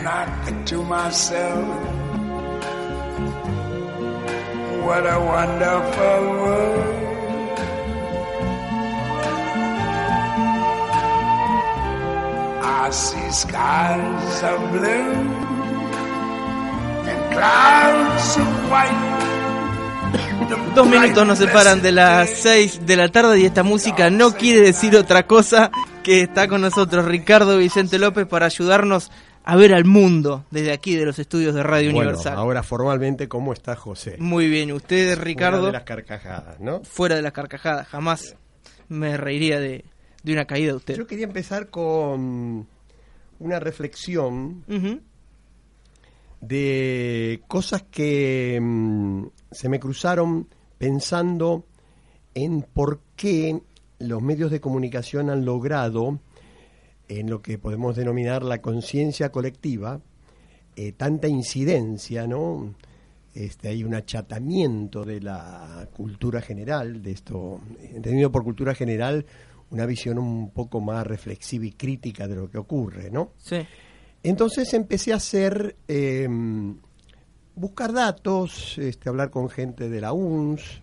And I think to myself, what a wonderful world. I see skies of blue and clouds of white. Dos minutos nos separan de las seis de la tarde y esta música no quiere decir otra cosa que está con nosotros Ricardo Vicente López para ayudarnos a ver al mundo desde aquí de los estudios de Radio Bueno, Universal. ahora formalmente, ¿cómo está José? Muy bien, usted Ricardo, Fuera de las carcajadas, ¿no? fuera de las carcajadas, jamás me reiría de, de una caída de usted. Yo quería empezar con una reflexión de cosas que mm, se me cruzaron pensando en por qué los medios de comunicación han logrado, en lo que podemos denominar la conciencia colectiva, eh, tanta incidencia, ¿no? Este, hay un achatamiento de la cultura general, de esto, entendido por cultura general, una visión un poco más reflexiva y crítica de lo que ocurre, ¿no? Sí. Entonces empecé a hacer, eh, buscar datos, este, hablar con gente de la UNS,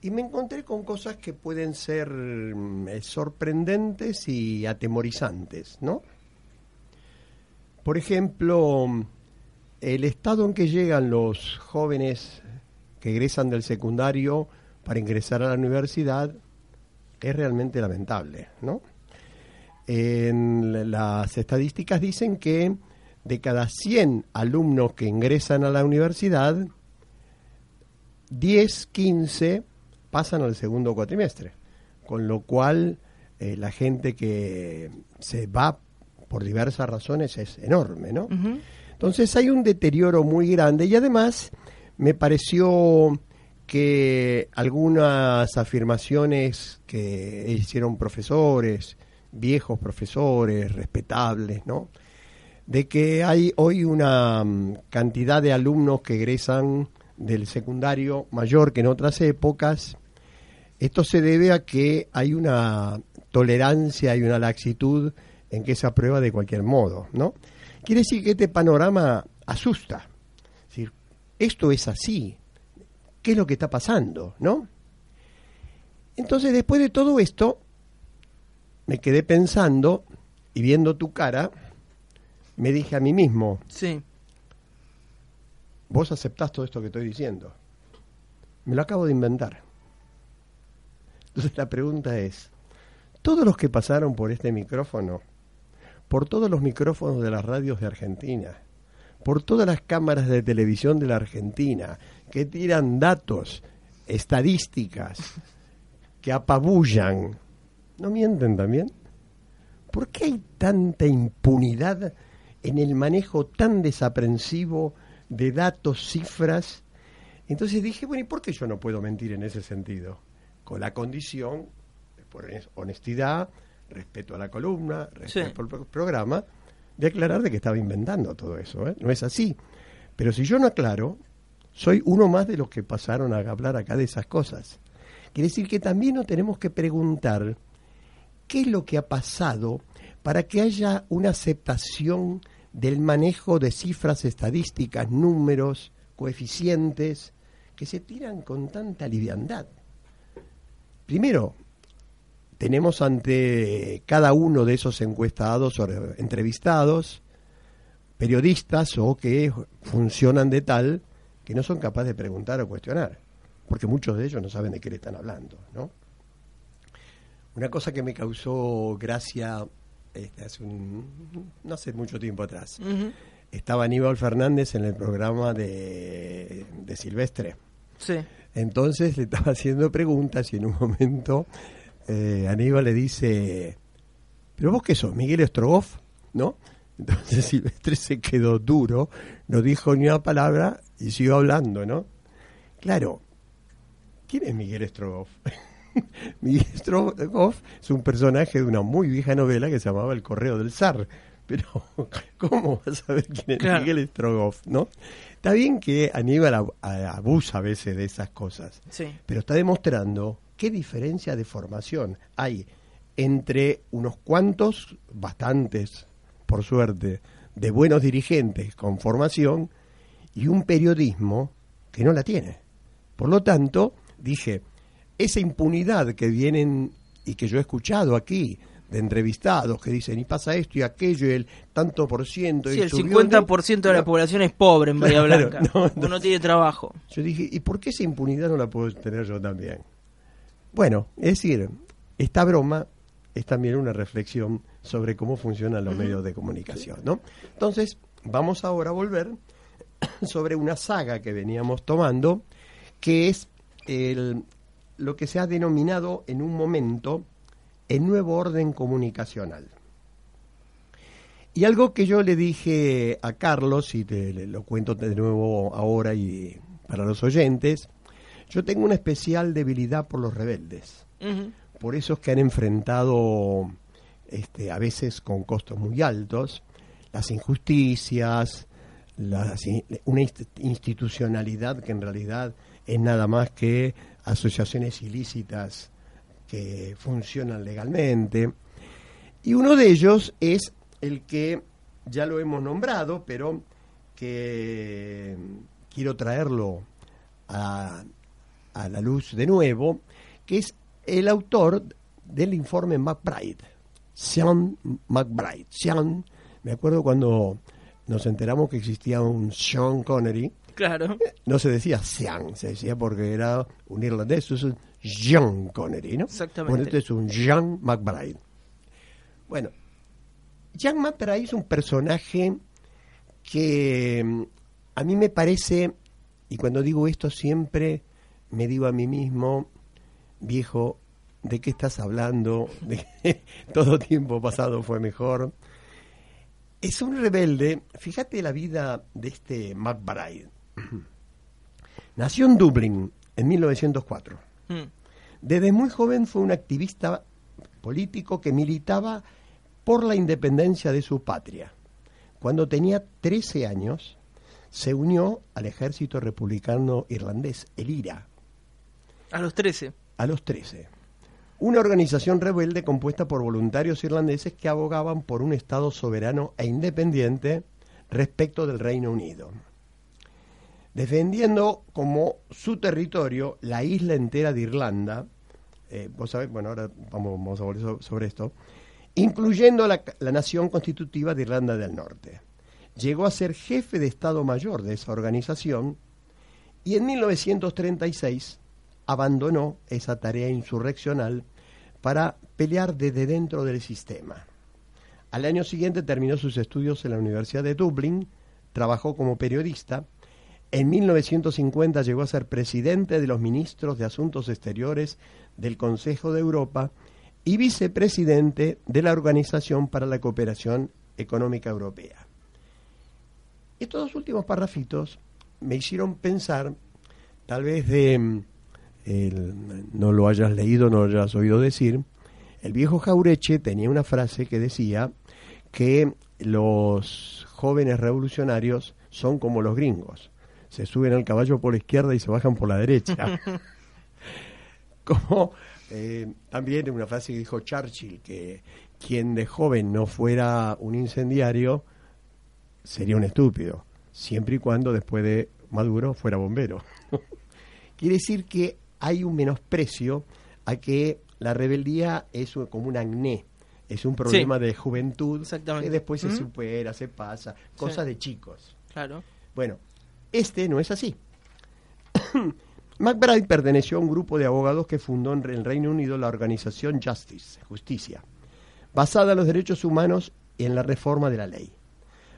y me encontré con cosas que pueden ser mm, eh, sorprendentes y atemorizantes, ¿no? Por ejemplo, el estado en que llegan los jóvenes que egresan del secundario para ingresar a la universidad es realmente lamentable, ¿no? En las estadísticas dicen que de cada 100 alumnos que ingresan a la universidad, 10, 15 pasan al segundo cuatrimestre, con lo cual eh, la gente que se va por diversas razones es enorme, ¿no? Entonces hay un deterioro muy grande y además me pareció que algunas afirmaciones que hicieron profesores, viejos profesores, respetables, ¿no? De que hay hoy una mm, cantidad de alumnos que egresan del secundario mayor que en otras épocas. Esto se debe a que hay una tolerancia y una laxitud en que se aprueba de cualquier modo, ¿no? Quiere decir que este panorama asusta. Decir, esto es así. ¿Qué es lo que está pasando, no? Entonces, después de todo esto, me quedé pensando y viendo tu cara, me dije a mí mismo, Sí. Vos aceptás todo esto que estoy diciendo. Me lo acabo de inventar. Entonces la pregunta es, todos los que pasaron por este micrófono, por todos los micrófonos de las radios de Argentina, por todas las cámaras de televisión de la Argentina, que tiran datos, estadísticas, que apabullan, ¿no mienten también? ¿Por qué hay tanta impunidad en el manejo tan desaprensivo de datos, cifras? Entonces dije, bueno, ¿y por qué yo no puedo mentir en ese sentido? Con la condición, por honestidad, respeto a la columna, respeto al pro- programa, de aclarar de que estaba inventando todo eso. ¿eh? No es así. Pero si yo no aclaro, soy uno más de los que pasaron a hablar acá de esas cosas. Quiere decir que también nos tenemos que preguntar qué es lo que ha pasado para que haya una aceptación del manejo de cifras estadísticas, números, coeficientes, que se tiran con tanta liviandad. Primero, tenemos ante cada uno de esos encuestados o entrevistados periodistas o que funcionan de tal que no son capaces de preguntar o cuestionar, porque muchos de ellos no saben de qué le están hablando, ¿no? Una cosa que me causó gracia hace un, no hace mucho tiempo atrás. Estaba Aníbal Fernández en el programa de, de Silvestre. Sí. Entonces le estaba haciendo preguntas y en un momento eh, Aníbal le dice, ¿pero vos qué sos? Miguel Estrogoff, ¿no? Entonces Silvestre se quedó duro, no dijo ni una palabra y siguió hablando, ¿no? Claro, ¿quién es Miguel Estrogoff? Miguel Estrogoff es un personaje de una muy vieja novela que se llamaba El Correo del Zar. Pero, ¿cómo vas a saber quién es Claro. Miguel Estrogoff, no? Está bien que Aníbal abusa a veces de esas cosas, Sí. pero está demostrando qué diferencia de formación hay entre unos cuantos, bastantes, por suerte, de buenos dirigentes con formación y un periodismo que no la tiene. Por lo tanto, dije, esa impunidad que vienen y que yo he escuchado aquí de entrevistados que dicen y pasa esto y aquello y el tanto por ciento. Sí, y el subió, 50% de la no. población es pobre en Bahía Claro, Blanca. no. no tiene trabajo. Yo dije, ¿y por qué esa impunidad no la puedo tener yo también? Bueno, es decir, esta broma es también una reflexión sobre cómo funcionan los medios de comunicación, ¿no? Entonces, vamos ahora a volver sobre una saga que veníamos tomando, que es el, lo que se ha denominado en un momento el nuevo orden comunicacional. Y algo que yo le dije a Carlos, y te lo cuento de nuevo ahora y para los oyentes, yo tengo una especial debilidad por los rebeldes, por esos que han enfrentado, este, a veces con costos muy altos, las injusticias, las una inst- institucionalidad que en realidad es nada más que asociaciones ilícitas que funcionan legalmente. Y uno de ellos es el que ya lo hemos nombrado, pero que quiero traerlo a, a la luz de nuevo, que es el autor del informe McBride, Sean McBride. Sean, me acuerdo cuando nos enteramos que existía un Sean Connery, Claro. no se decía Sean, se decía porque era un irlandés, eso es un Jean Connery, ¿no? Exactamente. Bueno, este es un Jean McBride. Bueno, Jean McBride es un personaje que mm, a mí me parece, y cuando digo esto siempre me digo a mí mismo, viejo, ¿de qué estás hablando? De todo tiempo pasado fue mejor. Es un rebelde, fíjate la vida de este McBride. Nació en Dublín en 1904. Mm. Desde muy joven fue un activista político que militaba por la independencia de su patria. Cuando tenía 13 años, se unió al ejército republicano irlandés, el IRA, A los 13. a los 13. Una organización rebelde compuesta por voluntarios irlandeses que abogaban por un Estado soberano e independiente respecto del Reino Unido. Defendiendo como su territorio la isla entera de Irlanda, eh, vos sabés, bueno, ahora vamos, a volver so- sobre esto, incluyendo la, la nación constitutiva de Irlanda del Norte. Llegó a ser jefe de Estado Mayor de esa organización y en 1936 abandonó esa tarea insurreccional para pelear desde dentro del sistema. Al año siguiente terminó sus estudios en la Universidad de Dublín, trabajó como periodista, en 1950 llegó a ser presidente de los ministros de Asuntos Exteriores del Consejo de Europa y vicepresidente de la Organización para la Cooperación Económica Europea. Estos dos últimos parrafitos me hicieron pensar, tal vez de, mm, no lo hayas leído, no lo hayas oído decir, el viejo Jaureche tenía una frase que decía que los jóvenes revolucionarios son como los gringos, se suben al caballo por la izquierda y se bajan por la derecha. como eh, también una frase que dijo Churchill, que quien de joven no fuera un incendiario sería un estúpido, siempre y cuando después de Maduro fuera bombero. Quiere decir que hay un menosprecio a que la rebeldía es un- como un acné, es un problema de juventud que después se supera, se pasa, cosa de chicos. Claro. Bueno, este no es así. McBride perteneció a un grupo de abogados que fundó en el Reino Unido la organización Justice, Justicia, basada en los derechos humanos y en la reforma de la ley.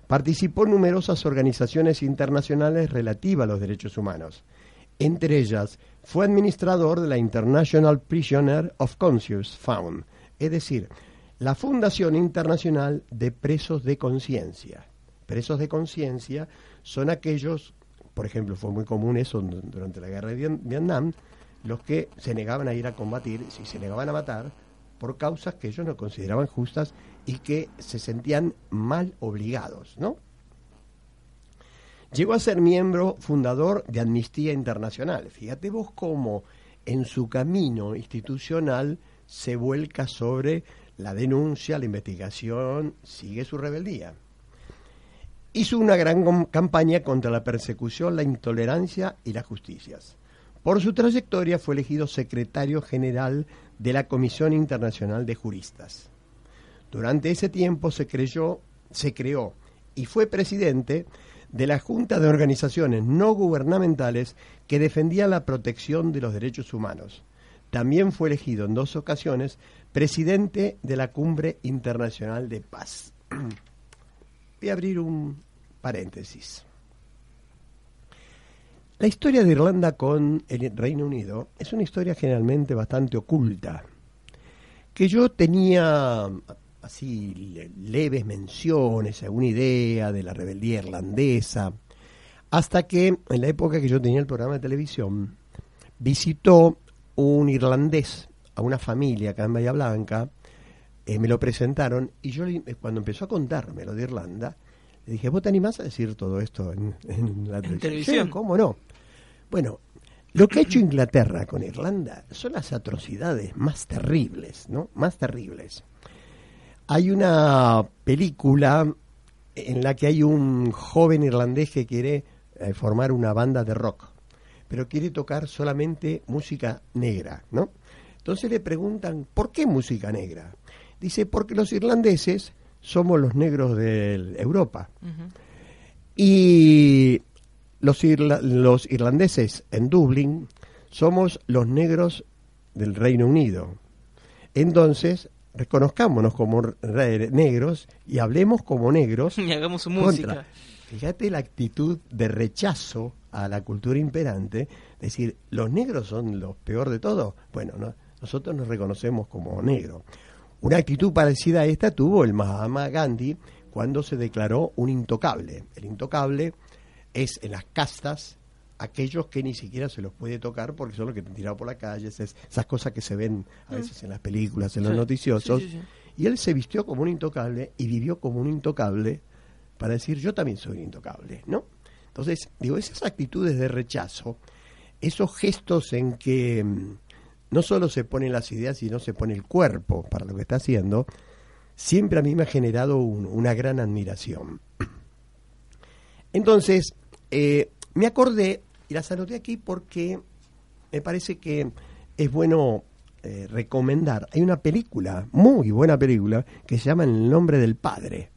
Participó en numerosas organizaciones internacionales relativas a los derechos humanos. Entre ellas, fue administrador de la International Prisoner of Conscience Fund, es decir, la Fundación Internacional de Presos de Conciencia. Presos de conciencia son aquellos, por ejemplo, fue muy común eso du- durante la guerra de Vietnam, los que se negaban a ir a combatir, si se negaban a matar, por causas que ellos no consideraban justas y que se sentían mal obligados, ¿no? Llegó a ser miembro fundador de Amnistía Internacional. Fíjate vos cómo en su camino institucional se vuelca sobre la denuncia, la investigación, sigue su rebeldía. Hizo una gran campaña contra la persecución, la intolerancia y las justicias. Por su trayectoria fue elegido secretario general de la Comisión Internacional de Juristas. Durante ese tiempo se se creó y fue presidente de la Junta de Organizaciones No Gubernamentales que defendían la protección de los derechos humanos. También fue elegido en dos ocasiones presidente de la Cumbre Internacional de Paz. Voy a abrir un paréntesis. La historia de Irlanda con el Reino Unido es una historia generalmente bastante oculta, que yo tenía así le- leves menciones, alguna idea de la rebeldía irlandesa, hasta que en la época que yo tenía el programa de televisión, visitó un irlandés a una familia acá en Bahía Blanca, eh, me lo presentaron y yo le- eh, cuando empezó a contarme lo de Irlanda, le dije, ¿vos te animás a decir todo esto en, en la televisión? televisión. "Sí, ¿Cómo no? Bueno, lo que ha hecho Inglaterra con Irlanda son las atrocidades más terribles, ¿no? Más terribles. Hay una película en la que hay un joven irlandés que quiere eh, formar una banda de rock, pero quiere tocar solamente música negra, ¿no? Entonces le preguntan, ¿por qué música negra? Dice, porque los irlandeses somos los negros de Europa. Y los, irla- los irlandeses en Dublín somos los negros del Reino Unido. Entonces, reconozcámonos como negros y hablemos como negros Y hagamos su música. Fíjate la actitud de rechazo a la cultura imperante, decir, los negros son los peor de todo. Bueno, no, nosotros nos reconocemos como negros. Una actitud parecida a esta tuvo el Mahatma Gandhi cuando se declaró un intocable. El intocable es en las castas aquellos que ni siquiera se los puede tocar porque son los que te han tirado por la calle, esas, esas cosas que se ven a veces en las películas, en los Sí, noticiosos. sí, sí, sí. Y él se vistió como un intocable y vivió como un intocable para decir yo también soy un intocable, ¿no? Entonces, digo, esas actitudes de rechazo, esos gestos en que mm, no solo se ponen las ideas, sino se pone el cuerpo para lo que está haciendo, siempre a mí me ha generado un- una gran admiración. Entonces, eh, me acordé y las anoté aquí porque me parece que es bueno eh, recomendar. Hay una película, muy buena película, que se llama El nombre del padre,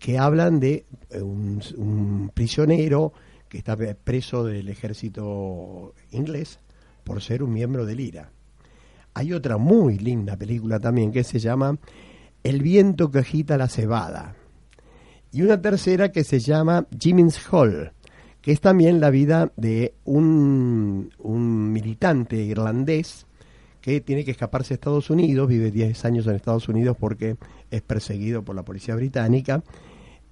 que hablan de eh, un, un prisionero que está preso del ejército inglés por ser un miembro del IRA. Hay otra muy linda película también que se llama El viento que agita la cebada. Y una tercera que se llama Jimmy's Hall, que es también la vida de un, un militante irlandés que tiene que escaparse a Estados Unidos, vive 10 años en Estados Unidos porque es perseguido por la policía británica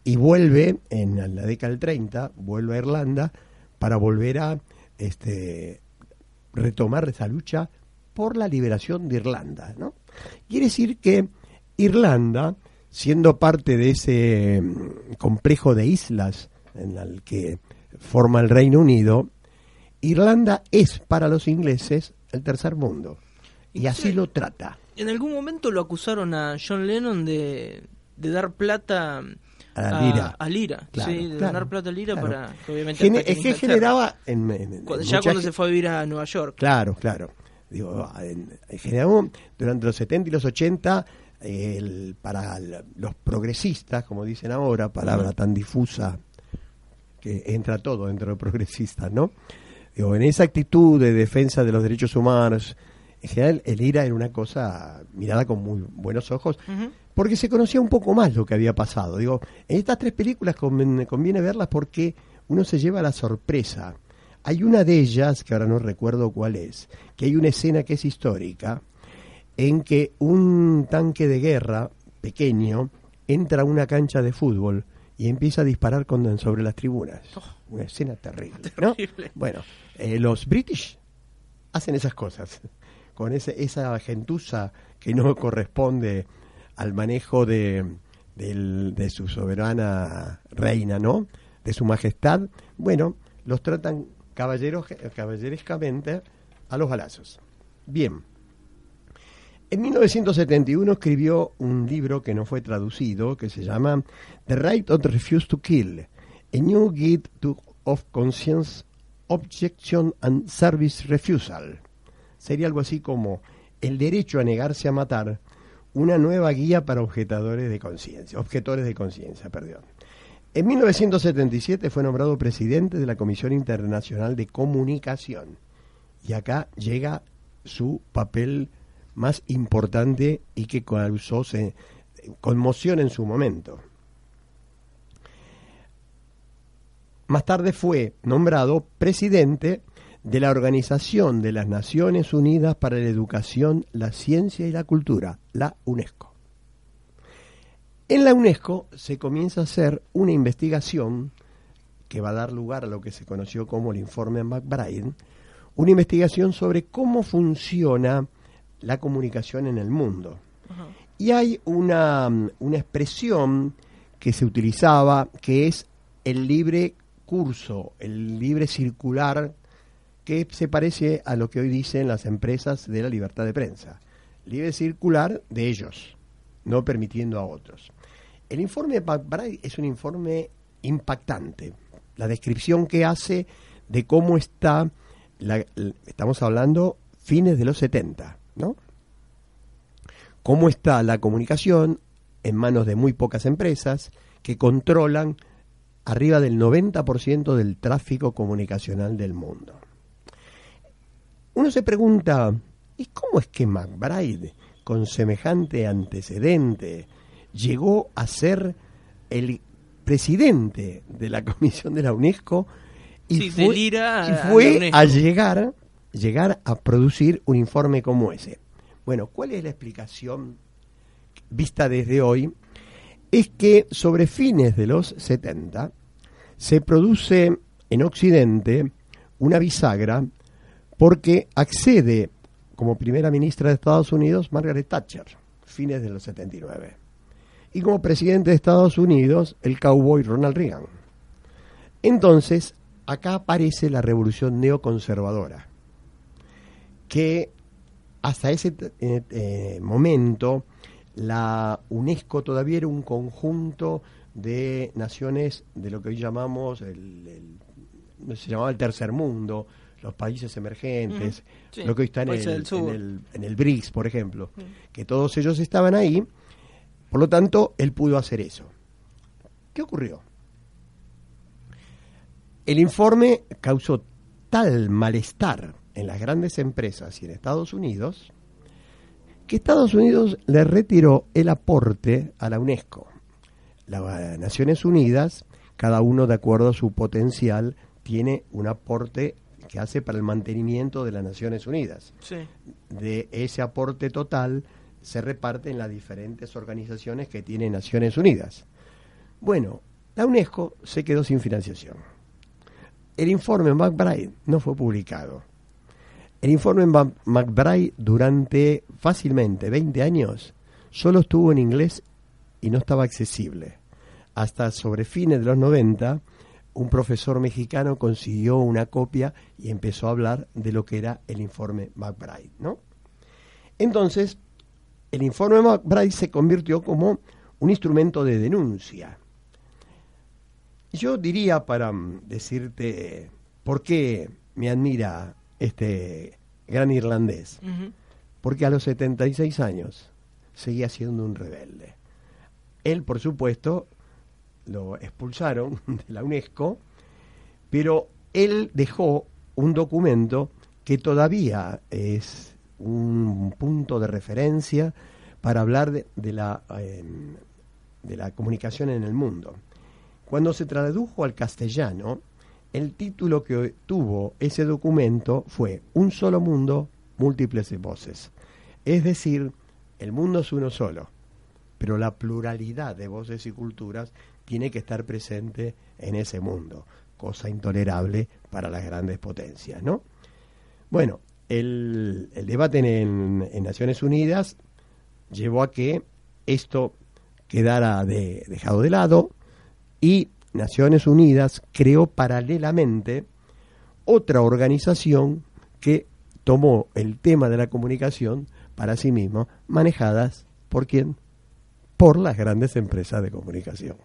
y vuelve en la década del 30, vuelve a Irlanda para volver a este, retomar esa lucha por la liberación de Irlanda. ¿no? Quiere decir que Irlanda, siendo parte de ese mm, complejo de islas en el que forma el Reino Unido, Irlanda es para los ingleses el tercer mundo. Y así lo trata. En algún momento lo acusaron a John Lennon de, de dar plata A la lira. a Lira, Claro, sí, de claro, donar plata a Lira claro. para que obviamente ataquen es que generaba en, en- en Cuando- ya cuando se fue a vivir a Nueva York. Claro, claro. Digo, en, en general, durante los 70 y los 80, el- para el- los progresistas, como dicen ahora, palabra tan difusa que entra todo dentro de progresistas, ¿no? Digo, en esa actitud de defensa de los derechos humanos, en general el IRA era una cosa mirada con muy buenos ojos, porque se conocía un poco más lo que había pasado. Digo, en estas tres películas conviene, conviene verlas porque uno se lleva la sorpresa. Hay una de ellas, que ahora no recuerdo cuál es, que hay una escena que es histórica, en que un tanque de guerra pequeño entra a una cancha de fútbol y empieza a disparar con, sobre las tribunas. Una escena terrible. ¿no? Terrible. Bueno, eh, los British hacen esas cosas, con ese, esa gentuza que no corresponde al manejo de, del- de su soberana reina, ¿no? De su majestad. Bueno, los tratan caballeros, caballerescamente a los balazos. Bien. En 1971 escribió un libro que no fue traducido, que se llama The Right of the Refuse to Kill, A New Guide to, of Conscience Objection and Service Refusal. Sería algo así como el derecho a negarse a matar, una nueva guía para objetadores de conciencia, objetores de conciencia, perdón. En 1977 fue nombrado presidente de la Comisión Internacional de Comunicación y acá llega su papel más importante y que causó conmoción en su momento. Más tarde fue nombrado presidente de la Organización de las Naciones Unidas para la Educación, la Ciencia y la Cultura, la UNESCO. En la UNESCO se comienza a hacer una investigación que va a dar lugar a lo que se conoció como el informe McBride, una investigación sobre cómo funciona la comunicación en el mundo. Y hay una, una expresión que se utilizaba que es el libre curso, el libre circular, que se parece a lo que hoy dicen las empresas de la libertad de prensa. Libre circular de ellos, no permitiendo a otros. El informe de McBride es un informe impactante. La descripción que hace de cómo está, estamos hablando fines de los 70, ¿no? Cómo está la comunicación en manos de muy pocas empresas que controlan arriba del 90% del tráfico comunicacional del mundo. Uno se pregunta, ¿y cómo es que McBride, con semejante antecedente, llegó a ser el presidente de la comisión de la UNESCO y fue, a, llegar, llegar a producir un informe como ese? Bueno, ¿cuál es la explicación vista desde hoy es que sobre fines de los 70 se produce en Occidente una bisagra porque accede como primera ministra de Estados Unidos Margaret Thatcher, fines de los 79. Y como presidente de Estados Unidos el cowboy Ronald Reagan. Entonces, acá aparece la revolución neoconservadora, que hasta ese eh, eh, momento la UNESCO todavía era un conjunto de naciones de lo que hoy llamamos el, se llamaba el tercer mundo, los países emergentes, lo que hoy está en el, en el, BRICS, por ejemplo, que todos ellos estaban ahí, por lo tanto, él pudo hacer eso. ¿Qué ocurrió? El informe causó tal malestar en las grandes empresas y en Estados Unidos que Estados Unidos le retiró el aporte a la UNESCO. Las Naciones Unidas, cada uno de acuerdo a su potencial, tiene un aporte que hace para el mantenimiento de las Naciones Unidas. De ese aporte total se reparte en las diferentes organizaciones que tiene Naciones Unidas. Bueno, la UNESCO se quedó sin financiación. El informe McBride no fue publicado el informe McBride durante fácilmente 20 años solo estuvo en inglés y no estaba accesible. Hasta sobre fines de los 90, un profesor mexicano consiguió una copia y empezó a hablar de lo que era el informe McBride, ¿no? Entonces, el informe McBride se convirtió como un instrumento de denuncia. Yo diría para mm, decirte por qué me admira este gran irlandés, porque a los 76 años seguía siendo un rebelde. Él, por supuesto, lo expulsaron de la UNESCO, pero él dejó un documento que todavía es un punto de referencia para hablar de, la, em, de la comunicación en el mundo. Cuando se tradujo al castellano, el título que tuvo ese documento fue Un solo mundo, múltiples voces. Es decir, el mundo es uno solo, pero la pluralidad de voces y culturas tiene que estar presente en ese mundo, cosa intolerable para las grandes potencias, ¿no? Bueno, el, debate en, Naciones Unidas llevó a que esto quedara dejado de lado y Naciones Unidas creó paralelamente otra organización que tomó el tema de la comunicación para sí misma, manejadas por quién? Por las grandes empresas de comunicación.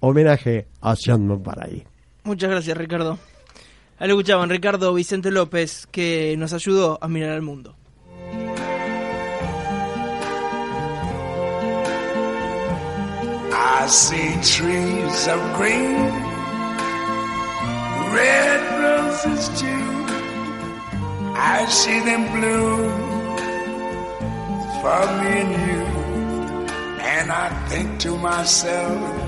Homenaje a Jean Paray. Muchas gracias, Ricardo. Ahí lo escuchaban Ricardo Vicente López, que nos ayudó a mirar al mundo. I see trees of green, red roses too. I see them bloom for me and you. And I think to myself,